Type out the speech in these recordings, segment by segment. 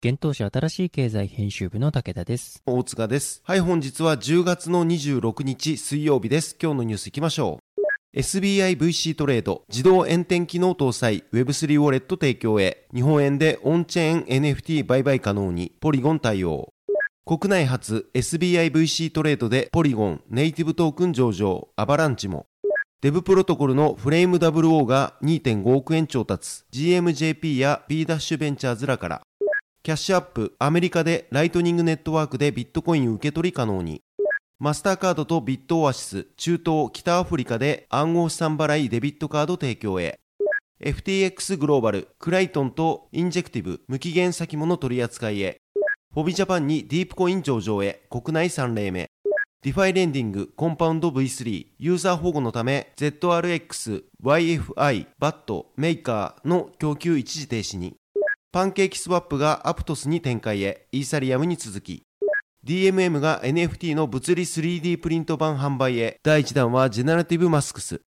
現当社新しい経済編集部の武田です。大塚です。はい、本日は10月の26日水曜日です。今日のニュース行きましょう。SBIVC トレード、自動延転機能搭載 Web3 ウォレット提供へ、日本円でオンチェーン NFT 売買可能に、ポリゴン対応。国内初 SBIVC トレードでポリゴン、ネイティブトークン上場、アバランチも。デブプロトコルのフレーム WO が2.5億円調達、GMJP や B ダッシュベンチャーズらから。キャッシュアップ、アメリカでライトニングネットワークでビットコイン受け取り可能に。マスターカードとビットオアシス、中東、北アフリカで暗号資産払いデビットカード提供へ。FTX グローバル、クレイトンとインジェクティブ、無期限先物取扱いへ。フォビジャパンにディープコイン上場へ、国内3例目。ディファイレンディング、コンパウンド V3、ユーザー保護のため、ZRX、YFI、BAT、メーカーの供給一時停止に。パンケーキスワップがアプトスに展開へ、イーサリアムに続き。DMM が NFT の物理 3D プリント版販売へ、第1弾はジェネラティブマスクス。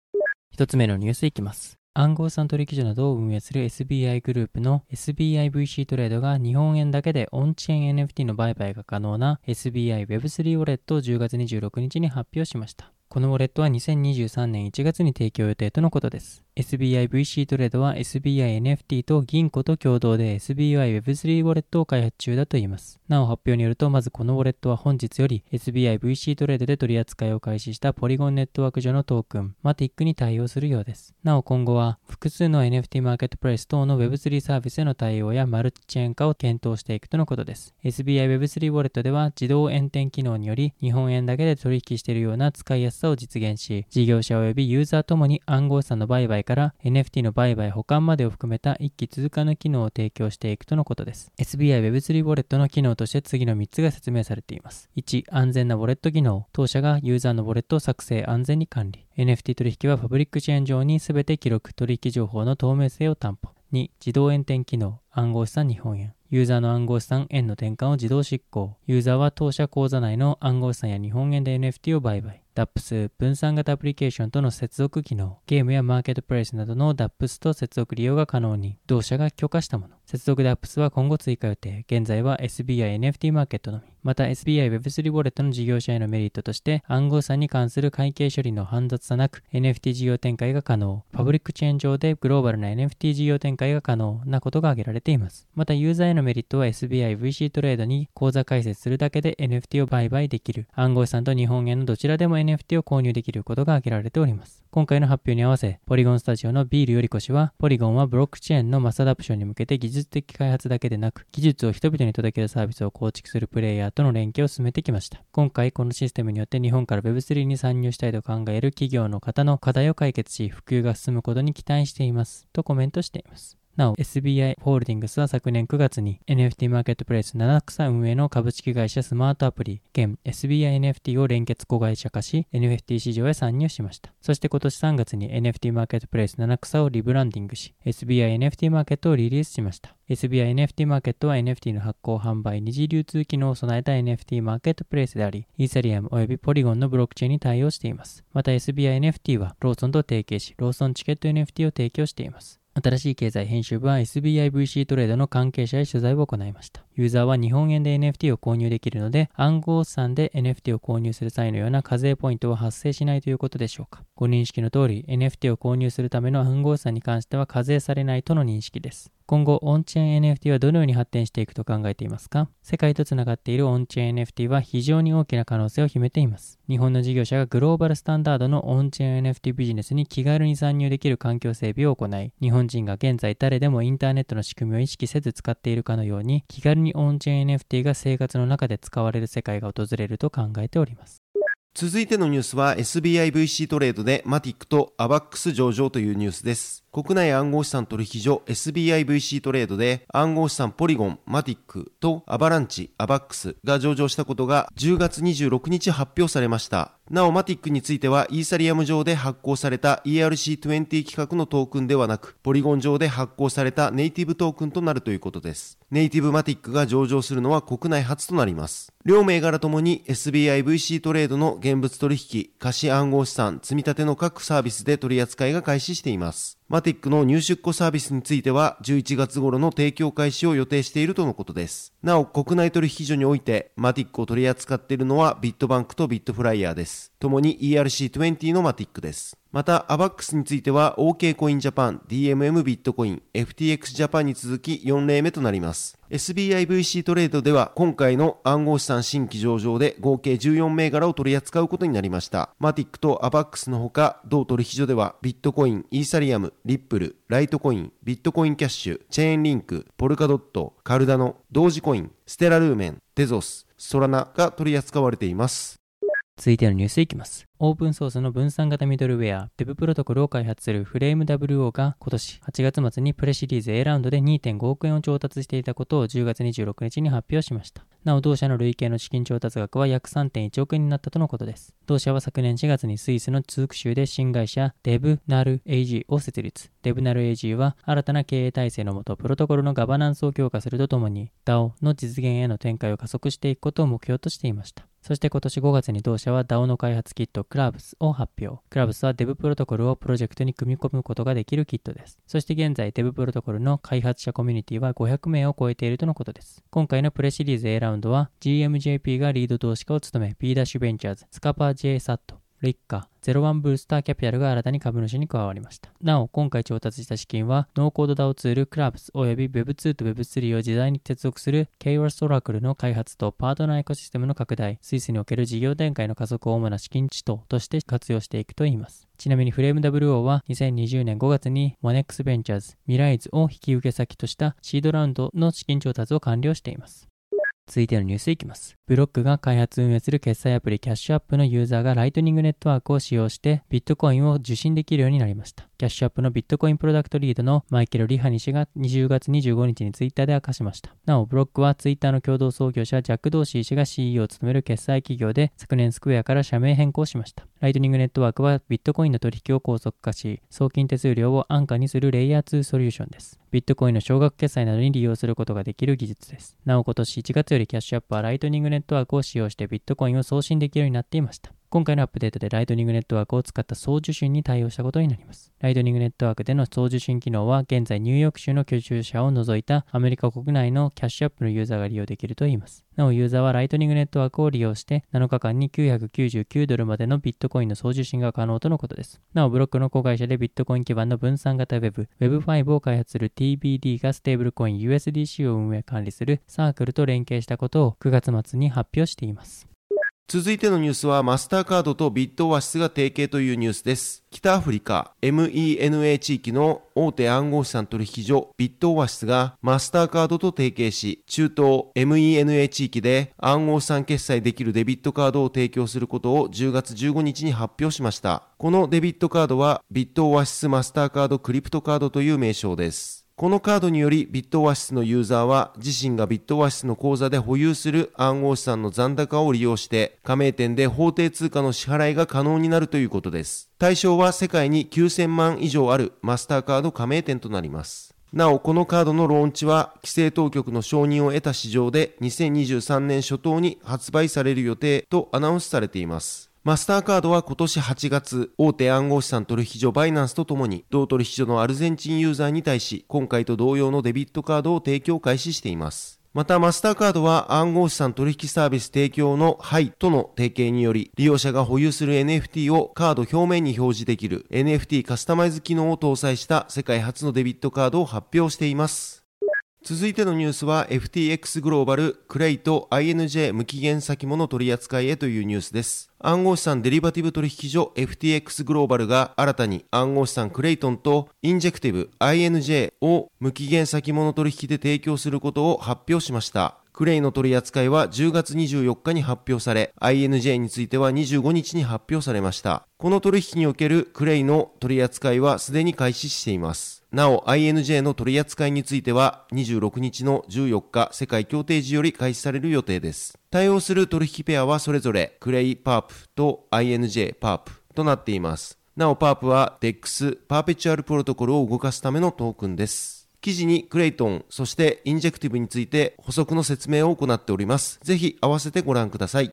一つ目のニュースいきます。暗号資産取引所などを運営する SBI グループの SBIVC トレードが日本円だけでオンチェーン NFT の売買が可能な SBI Web3 ウォレットを10月26日に発表しました。このウォレットは2023年1月に提供予定とのことです。SBIVC トレードは SBINFT と銀行と共同で SBIWeb3 ウォレットを開発中だといいます。なお発表によると、まずこのウォレットは本日より SBIVC トレードで取り扱いを開始したポリゴンネットワーク上のトークン、マティックに対応するようです。なお今後は複数の NFT マーケットプレイス等の Web3 サービスへの対応やマルチチェーン化を検討していくとのことです。SBIWeb3 ウォレットでは自動延転機能により日本円だけで取引しているような使いやすさを実現し、事業者及びユーザーともに暗号資産の売買から NFT の売買保管までを含めた一気通過の機能を提供していくとのことです。SBI Web3 ウォレットの機能として次の3つが説明されています。1、安全なウォレット機能。当社がユーザーのウォレットを作成、安全に管理。NFT 取引はパブリックチェーン上に全て記録、取引情報の透明性を担保。2、自動延転機能。暗号資産日本円。ユーザーの暗号資産円の転換を自動執行。ユーザーは当社口座内の暗号資産や日本円で NFT を売買。DAPS 分散型アプリケーションとの接続機能。ゲームやマーケットプレイスなどの DAPS と接続利用が可能に。同社が許可したもの。接続 DAPS は今後追加予定。現在は SBI NFT マーケットのみ。また SBI Web3 ウォレットの事業者へのメリットとして暗号資産に関する会計処理の煩雑さなく NFT 事業展開が可能。パブリックチェーン上でグローバルな NFT 事業展開が可能なことが挙げられています。またユーザーへのメリットは SBI VC トレードに口座開設するだけで NFT を売買できる。暗号資産と日本円のどちらでも NFT を購入できることが挙げられております。今回の発表に合わせ、ポリゴンスタジオのビールよりこしは、ポリゴンはブロックチェーンのマスアダプションに向けて技術術的開発だけでなく、技術を人々に届けるサービスを構築するプレイヤーとの連携を進めてきました。今回、このシステムによって日本から Web3 に参入したいと考える企業の方の課題を解決し、普及が進むことに期待しています。とコメントしています。なお、SBI ホールディングスは昨年9月に NFT マーケットプレイス七草運営の株式会社スマートアプリ、現 SBINFT を連結子会社化し、NFT 市場へ参入しました。そして今年3月に NFT マーケットプレイス七草をリブランディングし、SBINFT マーケットをリリースしました。SBINFT マーケットは NFT の発行販売二次流通機能を備えた NFT マーケットプレイスであり、イーサリアム及びポリゴンのブロックチェーンに対応しています。また SBINFT はローソンと提携し、ローソンチケット NFT を提供しています。新しい経済編集部は SBIVC トレードの関係者へ取材を行いました。ユーザーは日本円で NFT を購入できるので、暗号資産で NFT を購入する際のような課税ポイントは発生しないということでしょうか。ご認識の通り、NFT を購入するための暗号資産に関しては課税されないとの認識です。今後、オンチェーン NFT はどのように発展していくと考えていますか？世界とつながっているオンチェーン NFT は非常に大きな可能性を秘めています。日本の事業者がグローバルスタンダードのオンチェーン NFT ビジネスに気軽に参入できる環境整備を行い、日本人が現在誰でもインターネットの仕組みを意識せず使っているかのように、気軽にオンチェーン NFT が生活の中で使われる世界が訪れると考えております。続いてのニュースは SBIVC トレードでマティックとアバックス上場というニュースです。国内暗号資産取引所 SBIVC トレードで暗号資産ポリゴン、マティックとアバランチ、アバックスが上場したことが10月26日発表されました。なおマティックについてはイーサリアム上で発行された ERC20 規格のトークンではなく、ポリゴン上で発行されたネイティブトークンとなるということです。ネイティブマティックが上場するのは国内初となります。両銘柄ともに SBIVC トレードの現物取引、貸し暗号資産、積み立ての各サービスで取り扱いが開始しています。マティックの入出庫サービスについては11月頃の提供開始を予定しているとのことです。なお、国内取引所においてマティックを取り扱っているのはビットバンクとビットフライヤーです。ともに ERC20 のマティックです。また、アバックスについては OK コインジャパン、DMM ビットコイン、FTX ジャパンに続き4例目となります。SBIVC トレードでは今回の暗号資産新規上場で合計14銘柄を取り扱うことになりました。マティックとアバックスのほか、同取引所ではビットコイン、イーサリアム、リップル、ライトコイン、ビットコインキャッシュ、チェーンリンク、ポルカドット、カルダノ、同時コイン、ステラルーメン、テゾス、ソラナが取り扱われています。続いてのニュースいきます。オープンソースの分散型ミドルウェア Dev プロトコルを開発するフレーム WO が今年8月末にプレシリーズ A ラウンドで2.5億円を調達していたことを10月26日に発表しました。なお同社の累計の資金調達額は約3.1億円になったとのことです。同社は昨年4月にスイスの通区州で新会社 DevNAL-AG を設立。DevNAL-AG は新たな経営体制のもとプロトコルのガバナンスを強化するとともに DAO の実現への展開を加速していくことを目標としていました。そして今年5月に同社は DAO の開発キット Clubs を発表。Clubs は Dev プロトコルをプロジェクトに組み込むことができるキットです。そして現在 Dev プロトコルの開発者コミュニティは500名を超えているとのことです。今回のプレシリーズ A ラウンドは GMJP がリード投資家を務め B ダッシュベンチャーズ、スカパー J サット、リッカ、01ブースターキャピタルが新たに株主に加わりました。なお、今回調達した資金は、ノーコード DAO ツール、クラブス及び Web2 と Web3 を自在に接続する KOS オラクルの開発とパートナーエコシステムの拡大、スイスにおける事業展開の加速を主な資金地等として活用していくといいます。ちなみにフレーム WO は2020年5月に Monex Ventures、ミライズを引き受け先としたシードラウンドの資金調達を完了しています。続いてのニュースいきます。ブロックが開発運営する決済アプリキャッシュアップのユーザーがライトニングネットワークを使用してビットコインを受信できるようになりました。キャッシュアップのビットコインプロダクトリードのマイケル・リハニ氏が10月25日にツイッターで明かしました。なお、ブロックはツイッターの共同創業者ジャック・ドーシー氏が CEO を務める決済企業で昨年スクエアから社名変更しました。ライトニングネットワークはビットコインの取引を高速化し、送金手数料を安価にするレイヤー2ソリューションです。ビットコインの少額決済などに利用することができる技術です。なお今年1月よりキャッシュアップはライトニングネットワークを使用してビットコインを送信できるようになっていました。今回のアップデートでライトニングネットワークを使った送受信に対応したことになります。ライトニングネットワークでの送受信機能は現在ニューヨーク州の居住者を除いたアメリカ国内のキャッシュアップのユーザーが利用できるといいます。なおユーザーはライトニングネットワークを利用して7日間に999ドルまでのビットコインの送受信が可能とのことです。なおブロックの子会社でビットコイン基盤の分散型 Web、Web5 を開発する TBD がステーブルコイン USDC を運営管理するサークルと連携したことを9月末に発表しています。続いてのニュースはマスターカードとビットオアシスが提携というニュースです。北アフリカ MENA 地域の大手暗号資産取引所ビットオアシスがマスターカードと提携し、中東 MENA 地域で暗号資産決済できるデビットカードを提供することを10月15日に発表しました。このデビットカードはビットオアシスマスターカードクリプトカードという名称です。このカードによりビットオアシスのユーザーは自身がビットオアシスの口座で保有する暗号資産の残高を利用して加盟店で法定通貨の支払いが可能になるということです。対象は世界に9000万以上あるマスターカード加盟店となります。なお、このカードのローンチは規制当局の承認を得た市場で2023年初頭に発売される予定とアナウンスされています。マスターカードは今年8月、大手暗号資産取引所バイナンスとともに、同取引所のアルゼンチンユーザーに対し、今回と同様のデビットカードを提供開始しています。また、マスターカードは暗号資産取引サービス提供のハイとの提携により、利用者が保有する NFT をカード表面に表示できる NFT カスタマイズ機能を搭載した世界初のデビットカードを発表しています。続いてのニュースは FTX グローバルクレイと INJ 無期限先物取扱いへというニュースです。暗号資産デリバティブ取引所 FTX グローバルが新たに暗号資産クレイトンとインジェクティブ INJ を無期限先物取引で提供することを発表しました。クレイの取り扱いは10月24日に発表され、INJ については25日に発表されました。この取引におけるクレイの取り扱いはすでに開始しています。なお、INJ の取り扱いについては26日の14時世界協定時より開始される予定です。対応する取引ペアはそれぞれクレイパープと INJ パープとなっています。なお、パープは DEX パーペチュアルプロトコルを動かすためのトークンです。記事にクレイトン、そしてインジェクティブについて補足の説明を行っております。ぜひ合わせてご覧ください。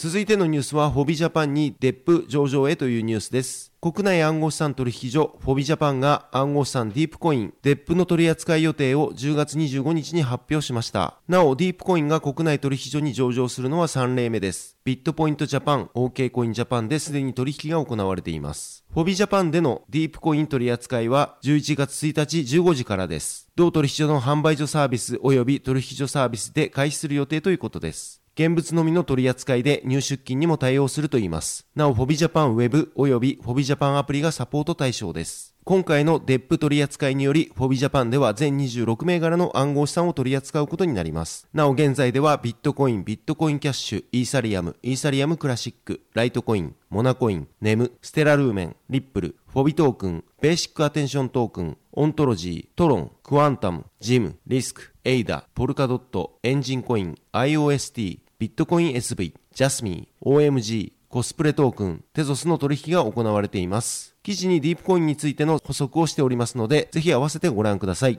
続いてのニュースは、フォビジャパンにデップ上場へというニュースです。国内暗号資産取引所、フォビジャパンが暗号資産ディープコイン、デップの取扱い予定を10月25日に発表しました。なお、ディープコインが国内取引所に上場するのは3例目です。ビットポイントジャパン、OK コインジャパンですでに取引が行われています。フォビジャパンでのディープコイン取扱いは11月1日15時からです。同取引所の販売所サービス及び取引所サービスで開始する予定ということです。現物のみの取り扱いで入出金にも対応するといいます。なお、フォビジャパンウェブ及びフォビジャパンアプリがサポート対象です。今回のデップ取り扱いにより、フォビジャパンでは全26銘柄の暗号資産を取り扱うことになります。なお現在ではビットコイン、ビットコインキャッシュ、イーサリアム、イーサリアムクラシック、ライトコイン、モナコイン、ネム、ステラルーメン、リップル、フォビトークン、ベーシックアテンショントークン、オントロジー、トロン、クワンタム、ジム、リスク、エイダ、ポルカドット、エンジンコイン、IOST、ビットコイン SV、ジャスミー、OMG、コスプレトークン、テゾスの取引が行われています。記事にディープコインについての補足をしておりますので、ぜひ合わせてご覧ください。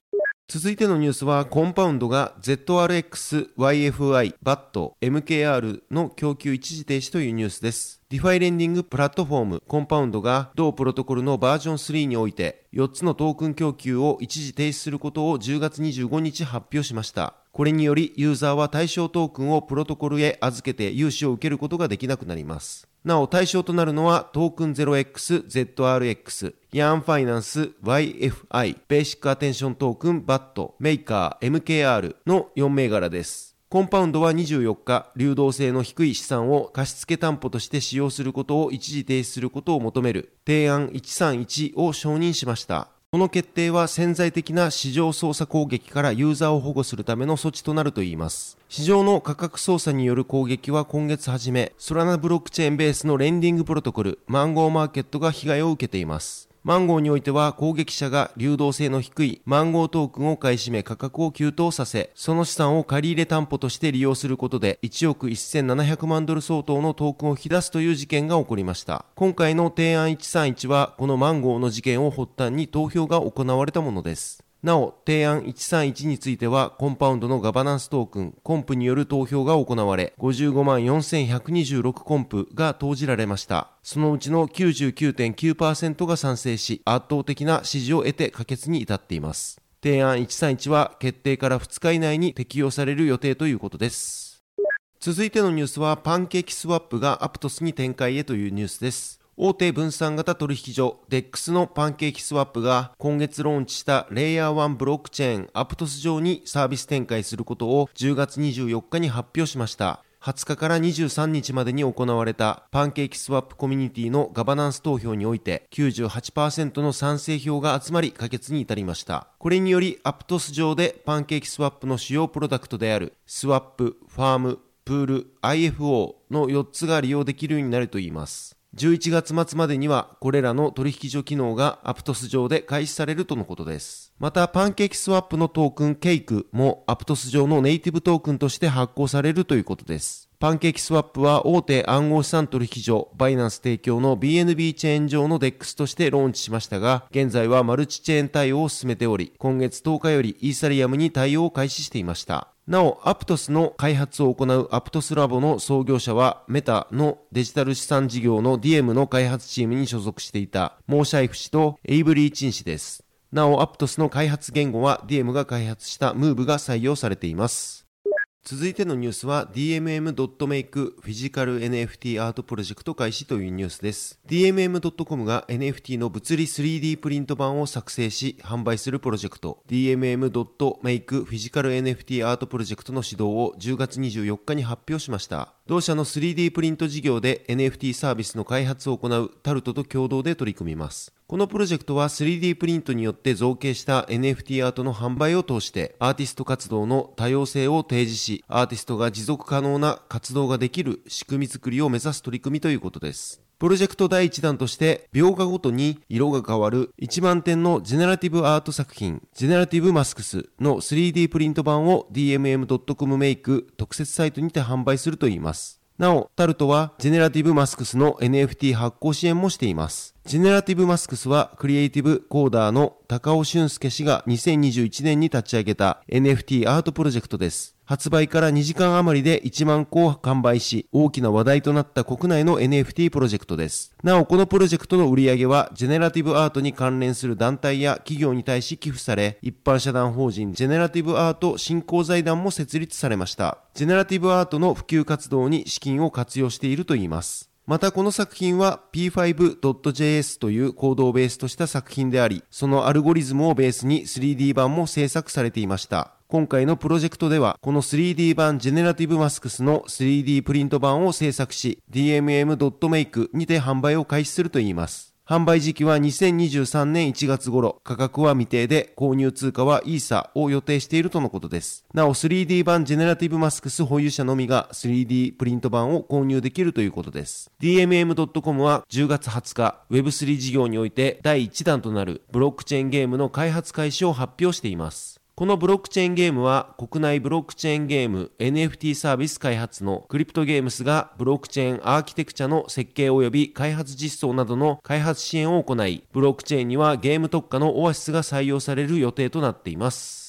続いてのニュースは、コンパウンドが ZRX、YFI、BAT、MKR の供給一時停止というニュースです。ディファイレンディングプラットフォームコンパウンドが同プロトコルのバージョン3において4つのトークン供給を一時停止することを10月25日発表しました。これによりユーザーは対象トークンをプロトコルへ預けて融資を受けることができなくなります。なお対象となるのはトークン 0x、ZRX、ヤーンファイナンス、YFI、ベーシックアテンショントークン、BAT、メーカー、MKR の4銘柄です。コンパウンドは24日、流動性の低い資産を貸付担保として使用することを一時停止することを求める提案131を承認しました。この決定は潜在的な市場操作攻撃からユーザーを保護するための措置となるといいます。市場の価格操作による攻撃は今月初め、ソラナブロックチェーンベースのレンディングプロトコル、マンゴーマーケットが被害を受けています。マンゴーにおいては攻撃者が流動性の低いマンゴートークンを買い占め価格を急騰させ、その資産を借り入れ担保として利用することで1億1700万ドル相当のトークンを引き出すという事件が起こりました。今回の提案131はこのマンゴーの事件を発端に投票が行われたものです。なお、提案131については、コンパウンドのガバナンストークン、コンプによる投票が行われ、55万4126コンプが投じられました。そのうちの99.9%が賛成し、圧倒的な支持を得て可決に至っています。提案131は決定から2日以内に適用される予定ということです。続いてのニュースは、パンケーキスワップがアプトスに展開へというニュースです。大手分散型取引所 DEX のパンケーキスワップが今月ローンチしたレイヤー1ブロックチェーンアプトス上にサービス展開することを10月24日に発表しました。20日から23日までに行われたパンケーキスワップコミュニティのガバナンス投票において98%の賛成票が集まり可決に至りました。これによりアプトス上でパンケーキスワップの主要プロダクトであるスワップ、ファーム、プール、IFO の4つが利用できるようになるといいます。11月末までにはこれらの取引所機能がアプトス上で開始されるとのことです。また、パンケーキスワップのトークンケイクもアプトス上のネイティブトークンとして発行されるということです。パンケーキスワップは大手暗号資産取引所バイナンス提供の BNB チェーン上の DEX としてローンチしましたが、現在はマルチチェーン対応を進めており、今月10日よりイーサリアムに対応を開始していました。なお、アプトスの開発を行うアプトスラボの創業者は、メタのデジタル資産事業の DM の開発チームに所属していたモーシャイフ氏とエイブリー・チン氏です。なお、アプトスの開発言語は DM が開発したムーブが採用されています。続いてのニュースは DMM.make フィジカル NFT アートプロジェクト開始というニュースです。DMM.com が NFT の物理 3D プリント版を作成し販売するプロジェクト DMM.make フィジカル NFT アートプロジェクトの始動を10月24日に発表しました。同社の 3D プリント事業で NFT サービスの開発を行うタルトと共同で取り組みます。このプロジェクトは 3D プリントによって造形した NFT アートの販売を通してアーティスト活動の多様性を提示し、アーティストが持続可能な活動ができる仕組み作りを目指す取り組みということです。プロジェクト第1弾として、描画ごとに色が変わる1万点のジェネラティブアート作品、ジェネラティブマスクスの 3D プリント版を DMM.com メイク特設サイトにて販売するといいます。なお、タルトはジェネラティブマスクスの NFT 発行支援もしています。ジェネラティブマスクスはクリエイティブコーダーの高尾俊介氏が2021年に立ち上げた NFT アートプロジェクトです。発売から2時間余りで1万個を完売し、大きな話題となった国内の NFT プロジェクトです。なお、このプロジェクトの売り上げは、ジェネラティブアートに関連する団体や企業に対し寄付され、一般社団法人ジェネラティブアート振興財団も設立されました。ジェネラティブアートの普及活動に資金を活用しているといいます。またこの作品は p5.js というコードをベースとした作品であり、そのアルゴリズムをベースに 3D 版も制作されていました。今回のプロジェクトでは、この 3D 版ジェネラティブマスクスの 3D プリント版を制作し、DMM.make にて販売を開始するといいます。販売時期は2023年1月頃、価格は未定で、購入通貨はイーサを予定しているとのことです。なお、3D 版ジェネラティブマスクス保有者のみが 3D プリント版を購入できるということです。DMM.com は10月20日、Web3 事業において第1弾となるブロックチェーンゲームの開発開始を発表しています。このブロックチェーンゲームは国内ブロックチェーンゲーム NFT サービス開発のクリプトゲームスがブロックチェーンアーキテクチャの設計及び開発実装などの開発支援を行い、ブロックチェーンにはゲーム特化のオアシスが採用される予定となっています。